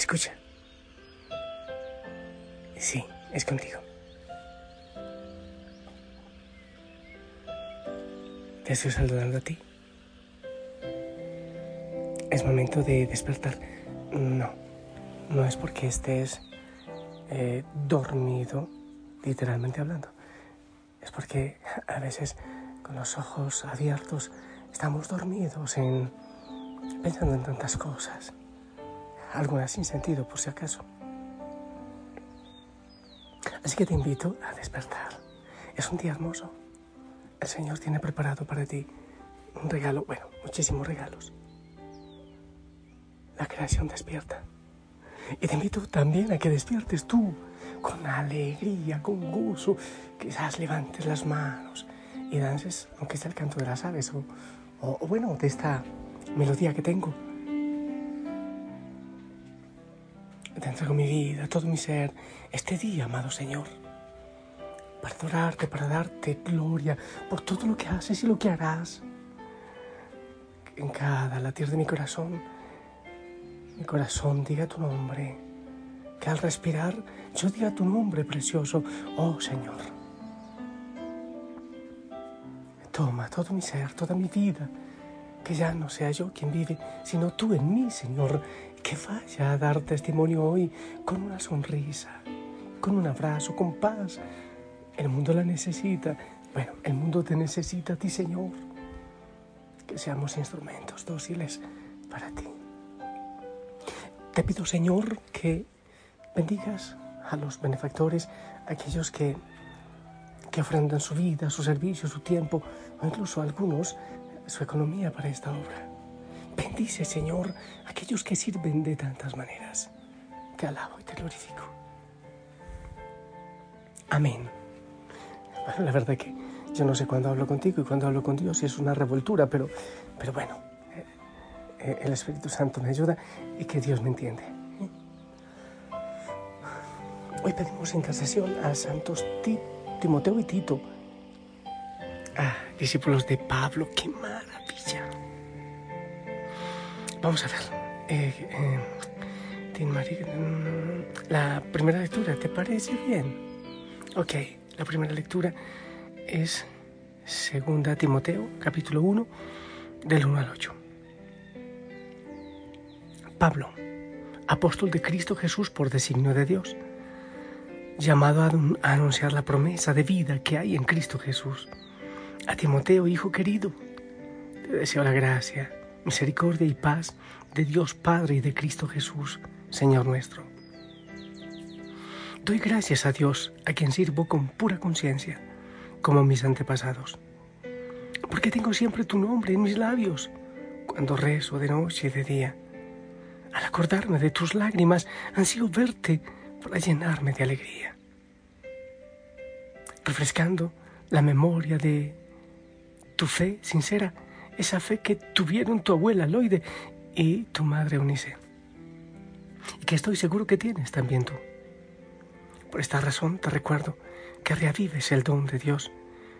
Escucha. Sí, es contigo. Te estoy saludando a ti. Es momento de despertar. No, no es porque estés eh, dormido, literalmente hablando. Es porque a veces con los ojos abiertos estamos dormidos en pensando en tantas cosas, algunas sin sentido por si acaso. Así que te invito a despertar. Es un día hermoso. El Señor tiene preparado para ti un regalo, bueno, muchísimos regalos. La creación despierta. Y te invito también a que despiertes tú con alegría, con gozo, quizás levantes las manos y dances, aunque sea el canto de las aves o, o bueno, de esta melodía que tengo. Te entrego mi vida, todo mi ser, este día, amado Señor, para adorarte, para darte gloria por todo lo que haces y lo que harás. En cada latir de mi corazón, mi corazón diga tu nombre, que al respirar yo diga tu nombre precioso, oh Señor. Toma todo mi ser, toda mi vida que ya no sea yo quien vive, sino tú en mí, Señor, que vaya a dar testimonio hoy con una sonrisa, con un abrazo, con paz. El mundo la necesita. Bueno, el mundo te necesita a ti, Señor. Que seamos instrumentos dóciles para ti. Te pido, Señor, que bendigas a los benefactores, aquellos que, que ofrendan su vida, su servicio, su tiempo, o incluso algunos su economía para esta obra. Bendice, Señor, aquellos que sirven de tantas maneras. Te alabo y te glorifico. Amén. Bueno, la verdad que yo no sé cuándo hablo contigo y cuándo hablo con Dios y es una revoltura, pero, pero bueno, eh, el Espíritu Santo me ayuda y que Dios me entiende. Hoy pedimos intercesión a Santos Timoteo y Tito discípulos de Pablo, qué maravilla. Vamos a ver. Eh, eh, mm, la primera lectura, ¿te parece bien? Ok, la primera lectura es Segunda Timoteo, capítulo 1, del 1 al 8. Pablo, apóstol de Cristo Jesús por designio de Dios, llamado a anunciar la promesa de vida que hay en Cristo Jesús a Timoteo, hijo querido, te deseo la gracia, misericordia y paz de Dios Padre y de Cristo Jesús, Señor nuestro. Doy gracias a Dios, a quien sirvo con pura conciencia, como mis antepasados, porque tengo siempre tu nombre en mis labios, cuando rezo de noche y de día. Al acordarme de tus lágrimas, ansío verte para llenarme de alegría. Refrescando la memoria de tu fe sincera, esa fe que tuvieron tu abuela Loide y tu madre Eunice. Y que estoy seguro que tienes también tú. Por esta razón te recuerdo que reavives el don de Dios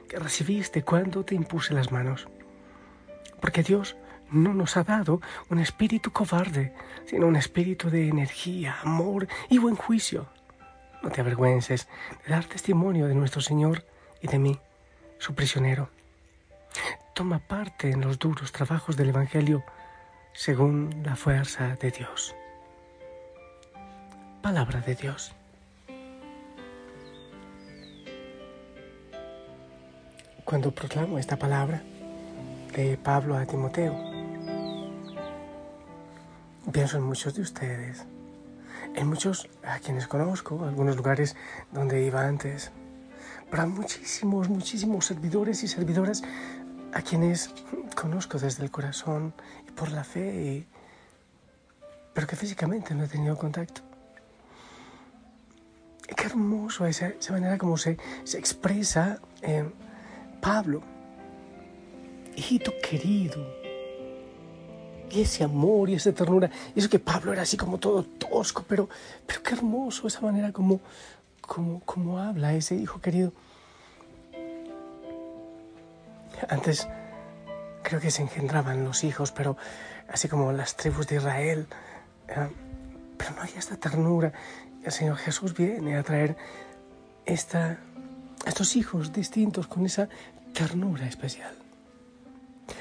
que recibiste cuando te impuse las manos. Porque Dios no nos ha dado un espíritu cobarde, sino un espíritu de energía, amor y buen juicio. No te avergüences de dar testimonio de nuestro Señor y de mí, su prisionero toma parte en los duros trabajos del Evangelio según la fuerza de Dios. Palabra de Dios. Cuando proclamo esta palabra de Pablo a Timoteo, pienso en muchos de ustedes, en muchos a quienes conozco, algunos lugares donde iba antes, para muchísimos, muchísimos servidores y servidoras a quienes conozco desde el corazón y por la fe, pero que físicamente no he tenido contacto. Y qué hermoso esa, esa manera como se, se expresa eh, Pablo, hijito querido. Y ese amor y esa ternura. Y eso que Pablo era así como todo tosco, pero, pero qué hermoso esa manera como, como, como habla ese hijo querido. Antes creo que se engendraban los hijos, pero así como las tribus de Israel, eh, pero no hay esta ternura. El Señor Jesús viene a traer esta, estos hijos distintos con esa ternura especial.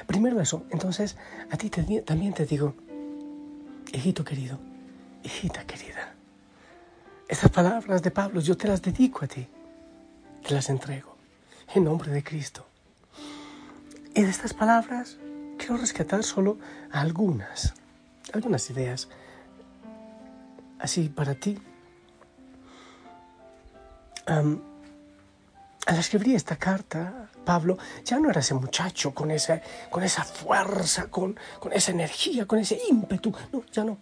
Primero eso, entonces a ti también te digo, hijito querido, hijita querida, estas palabras de Pablo yo te las dedico a ti, te las entrego en nombre de Cristo. Y de estas palabras quiero rescatar solo algunas, algunas ideas, así para ti. al escribir esta carta, Pablo ya no era ese muchacho con esa, con esa fuerza, con, con esa energía, con ese ímpetu. No, ya no.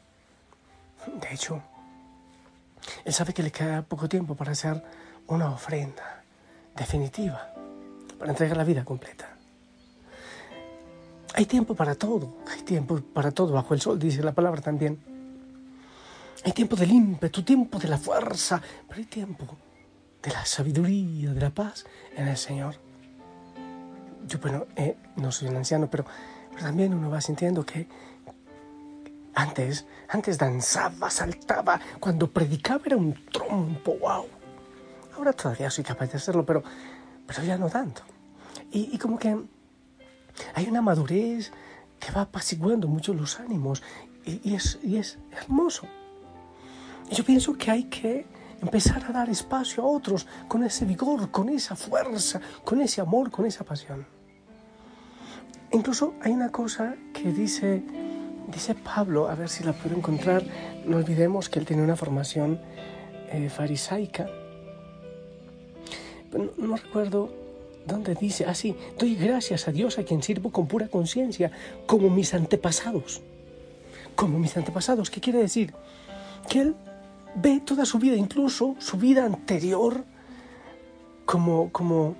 De hecho, él sabe que le queda poco tiempo para hacer una ofrenda definitiva, para entregar la vida completa. Hay tiempo para todo, hay tiempo para todo bajo el sol, dice la palabra también. Hay tiempo del ímpetu, tiempo de la fuerza, pero hay tiempo de la sabiduría, de la paz en el Señor. Yo, bueno, eh, no soy un anciano, pero, también uno va sintiendo que antes, antes danzaba, saltaba, cuando predicaba era un trompo, wow. Ahora todavía soy capaz de hacerlo, pero, pero ya no tanto. Y, y como que hay una madurez que va apaciguando mucho los ánimos y, es, hermoso. Yo pienso que hay que empezar a dar espacio a otros con ese vigor, con esa fuerza, con ese amor, con esa pasión. Incluso hay una cosa que dice, dice Pablo, a ver si la puedo encontrar, no olvidemos que él tiene una formación eh, farisaica. No, no recuerdo ¿Dónde dice así? Ah, doy gracias a Dios a quien sirvo con pura conciencia, como mis antepasados. Como mis antepasados, ¿qué quiere decir? Que Él ve toda su vida, incluso su vida anterior, como, como,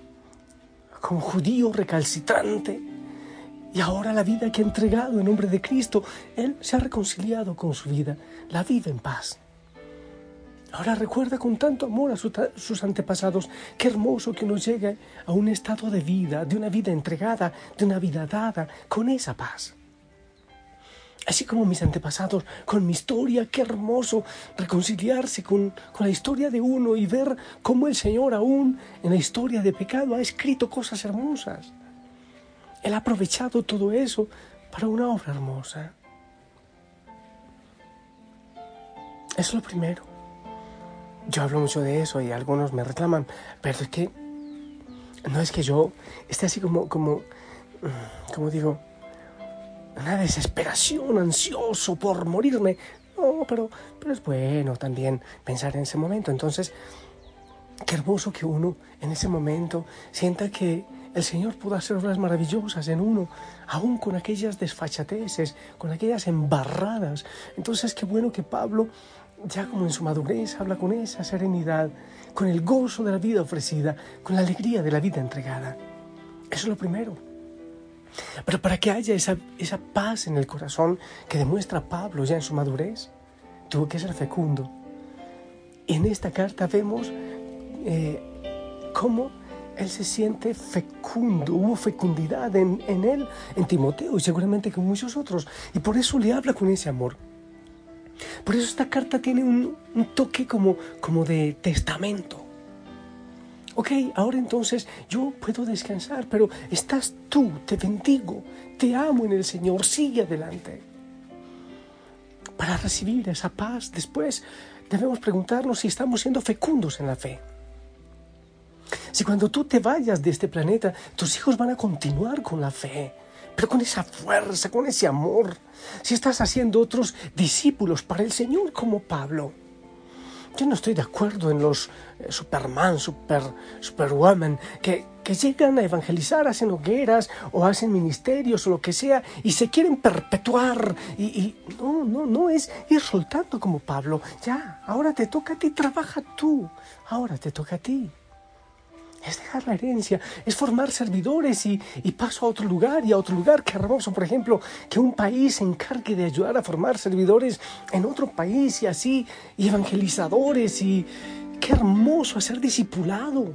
como judío recalcitrante. Y ahora la vida que ha entregado en nombre de Cristo, Él se ha reconciliado con su vida, la vive en paz. Ahora recuerda con tanto amor a sus antepasados. Qué hermoso que uno llegue a un estado de vida, de una vida entregada, de una vida dada, con esa paz. Así como mis antepasados, con mi historia, qué hermoso reconciliarse con, con la historia de uno y ver cómo el Señor aún en la historia de pecado ha escrito cosas hermosas. Él ha aprovechado todo eso para una obra hermosa. Eso es lo primero yo hablo mucho de eso y algunos me reclaman, pero es que no es que yo esté así como, como, mm, como digo, una desesperación, ansioso por morirme. No, pero, pero es bueno también pensar en ese momento. Entonces, qué hermoso que uno en ese momento sienta que el Señor pudo hacer obras maravillosas en uno, aún con aquellas desfachateces, con aquellas embarradas. Entonces, qué bueno que Pablo ya como en su madurez, habla con esa serenidad, con el gozo de la vida ofrecida, con la alegría de la vida entregada. Eso es lo primero. Pero para que haya esa, esa paz en el corazón que demuestra Pablo ya en su madurez, tuvo que ser fecundo. Y en esta carta vemos eh, cómo él se siente fecundo, hubo fecundidad en, en él, en Timoteo y seguramente con muchos otros. Y por eso le habla con ese amor. Por eso esta carta tiene un, toque como, como de testamento. Ok, ahora entonces yo puedo descansar, pero estás tú, te bendigo, te amo en el Señor, sigue adelante. Para recibir esa paz después debemos preguntarnos si estamos siendo fecundos en la fe. Si cuando tú te vayas de este planeta, tus hijos van a continuar con la fe pero con esa fuerza, con ese amor. Si estás haciendo otros discípulos para el Señor como Pablo. Yo no estoy de acuerdo en los eh, Superman, super, Superwoman, que, que llegan a evangelizar, hacen hogueras o hacen ministerios o lo que sea y se quieren perpetuar. Y, y no, no, no es ir soltando como Pablo. Ya, ahora te toca a ti, trabaja tú. Ahora te toca a ti es dejar la herencia, es formar servidores y, paso a otro lugar y a otro lugar. Qué hermoso, por ejemplo, que un país se encargue de ayudar a formar servidores en otro país y así, y evangelizadores, y qué hermoso hacer discipulado.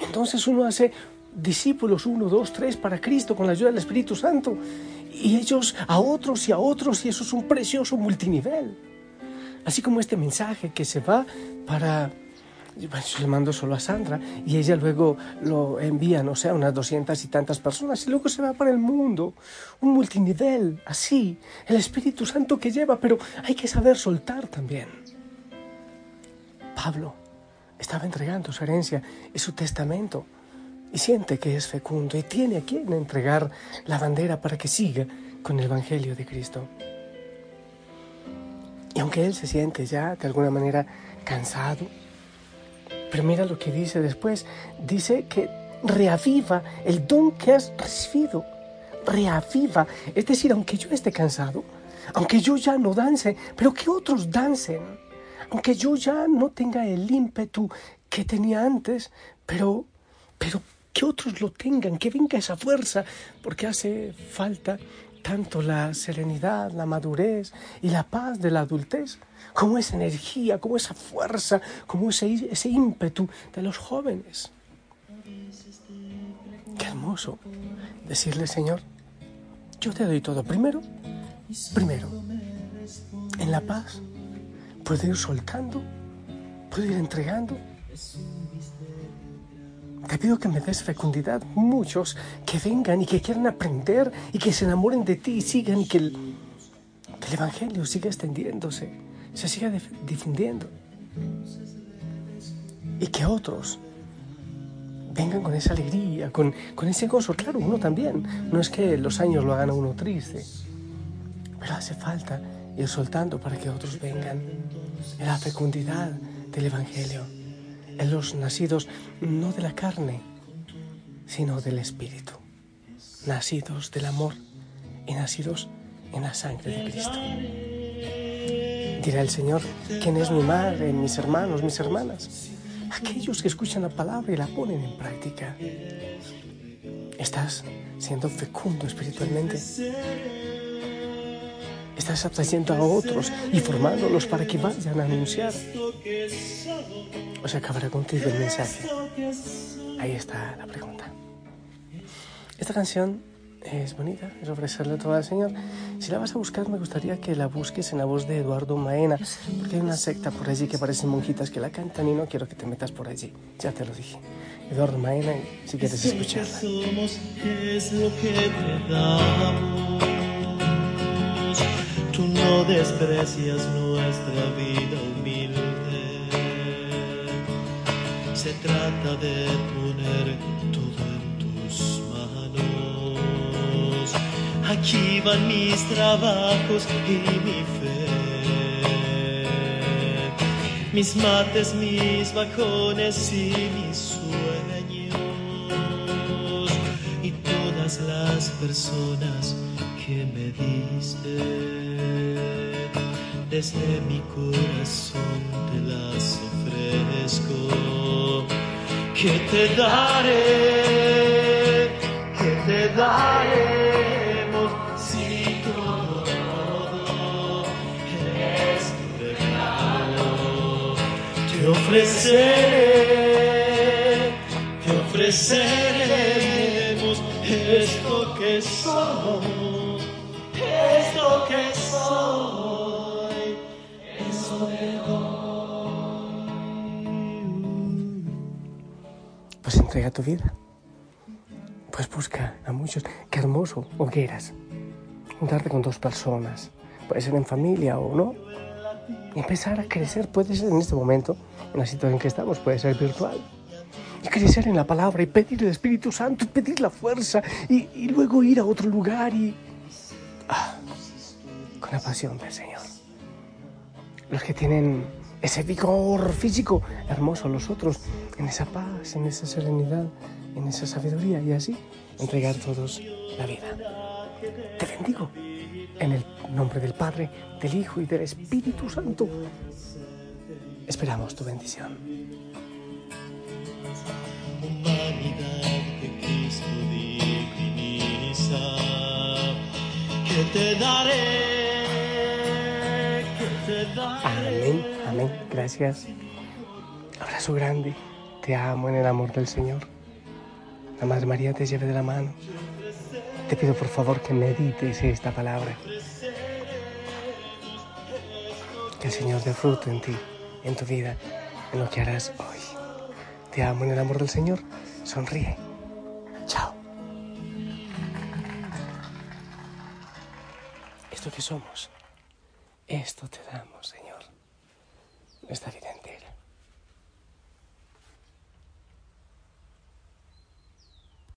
Entonces uno hace discípulos, uno, dos, tres, para Cristo con la ayuda del Espíritu Santo. y ellos a otros y a otros y eso es un precioso multinivel. Así como este mensaje que se va para yo le mando solo a Sandra y ella luego lo envía, no sé, a unas doscientas y tantas personas y luego se va para el mundo. Un multinivel, así, el Espíritu Santo que lleva, pero hay que saber soltar también. Pablo estaba entregando su herencia y su testamento y siente que es fecundo y tiene a quien entregar la bandera para que siga con el Evangelio de Cristo. Y aunque él se siente ya de alguna manera cansado, pero mira lo que dice después. Dice que reaviva el don que has recibido. Reaviva. Es decir, aunque yo esté cansado, aunque yo ya no dance, pero que otros dancen. Aunque yo ya no tenga el ímpetu que tenía antes, pero, pero que otros lo tengan, que venga esa fuerza, porque hace falta tanto la serenidad, la madurez y la paz de la adultez, como esa energía, como esa fuerza, como ese, ese ímpetu de los jóvenes. Qué hermoso decirle, Señor, yo te doy todo. Primero, primero, en la paz, puedo ir soltando, puedo ir entregando te pido que me des fecundidad, muchos que vengan y que quieran aprender y que se enamoren de ti y sigan y que el, Evangelio siga extendiéndose, se siga difundiendo. Y que otros vengan con esa alegría, con, con ese gozo. Claro, uno también. No es que los años lo hagan a uno triste, pero hace falta ir soltando para que otros vengan en la fecundidad del Evangelio los nacidos no de la carne, sino del Espíritu, nacidos del amor y nacidos en la sangre de Cristo. Dirá el Señor, ¿quién es mi madre, mis hermanos, mis hermanas? Aquellos que escuchan la palabra y la ponen en práctica. ¿Estás siendo fecundo espiritualmente? Estás atrayendo a otros y formándolos para que vayan a anunciar. O se acabará contigo el mensaje. Ahí está la pregunta. Esta canción es bonita, es ofrecerle todo al Señor. Si la vas a buscar, me gustaría que la busques en la voz de Eduardo Maena, porque hay una secta por allí que parecen monjitas que la cantan y no quiero que te metas por allí. Ya te lo dije. Eduardo Maena, si quieres escucharla. Tú no desprecias nuestra vida humilde. Se trata de poner todo en tus manos. Aquí van mis trabajos y mi fe. Mis mates, mis bajones y mis sueños. Y todas las personas que me diste, desde mi corazón te las ofrezco. Que te daré, que te daremos si todo, es tu regalo. Te ofreceré, te ofreceremos esto que somos tu vida. Pues busca a muchos. Qué hermoso, hogueras. Juntarte con dos personas. Puede ser en familia o no. Y empezar a crecer. Puede ser en este momento, en la situación en que estamos, puede ser virtual. Y crecer en la palabra y pedir el Espíritu Santo, pedir la fuerza y, y luego ir a otro lugar y. Ah, con la pasión del Señor. Los que tienen ese vigor físico hermoso, los otros en esa paz, en esa serenidad, en esa sabiduría y así entregar todos la vida. Te bendigo en el nombre del Padre, del Hijo y del Espíritu Santo. Esperamos tu bendición. que te daré Amén, amén. Gracias. Abrazo grande. Te amo en el amor del Señor. La Madre María te lleve de la mano. te pido por favor que medites esta palabra. Que el Señor dé fruto en ti, en tu vida, en lo que harás hoy. Te amo en el amor del Señor. Sonríe. Chao. Esto que somos, esto te damos, Señor. Está evidente.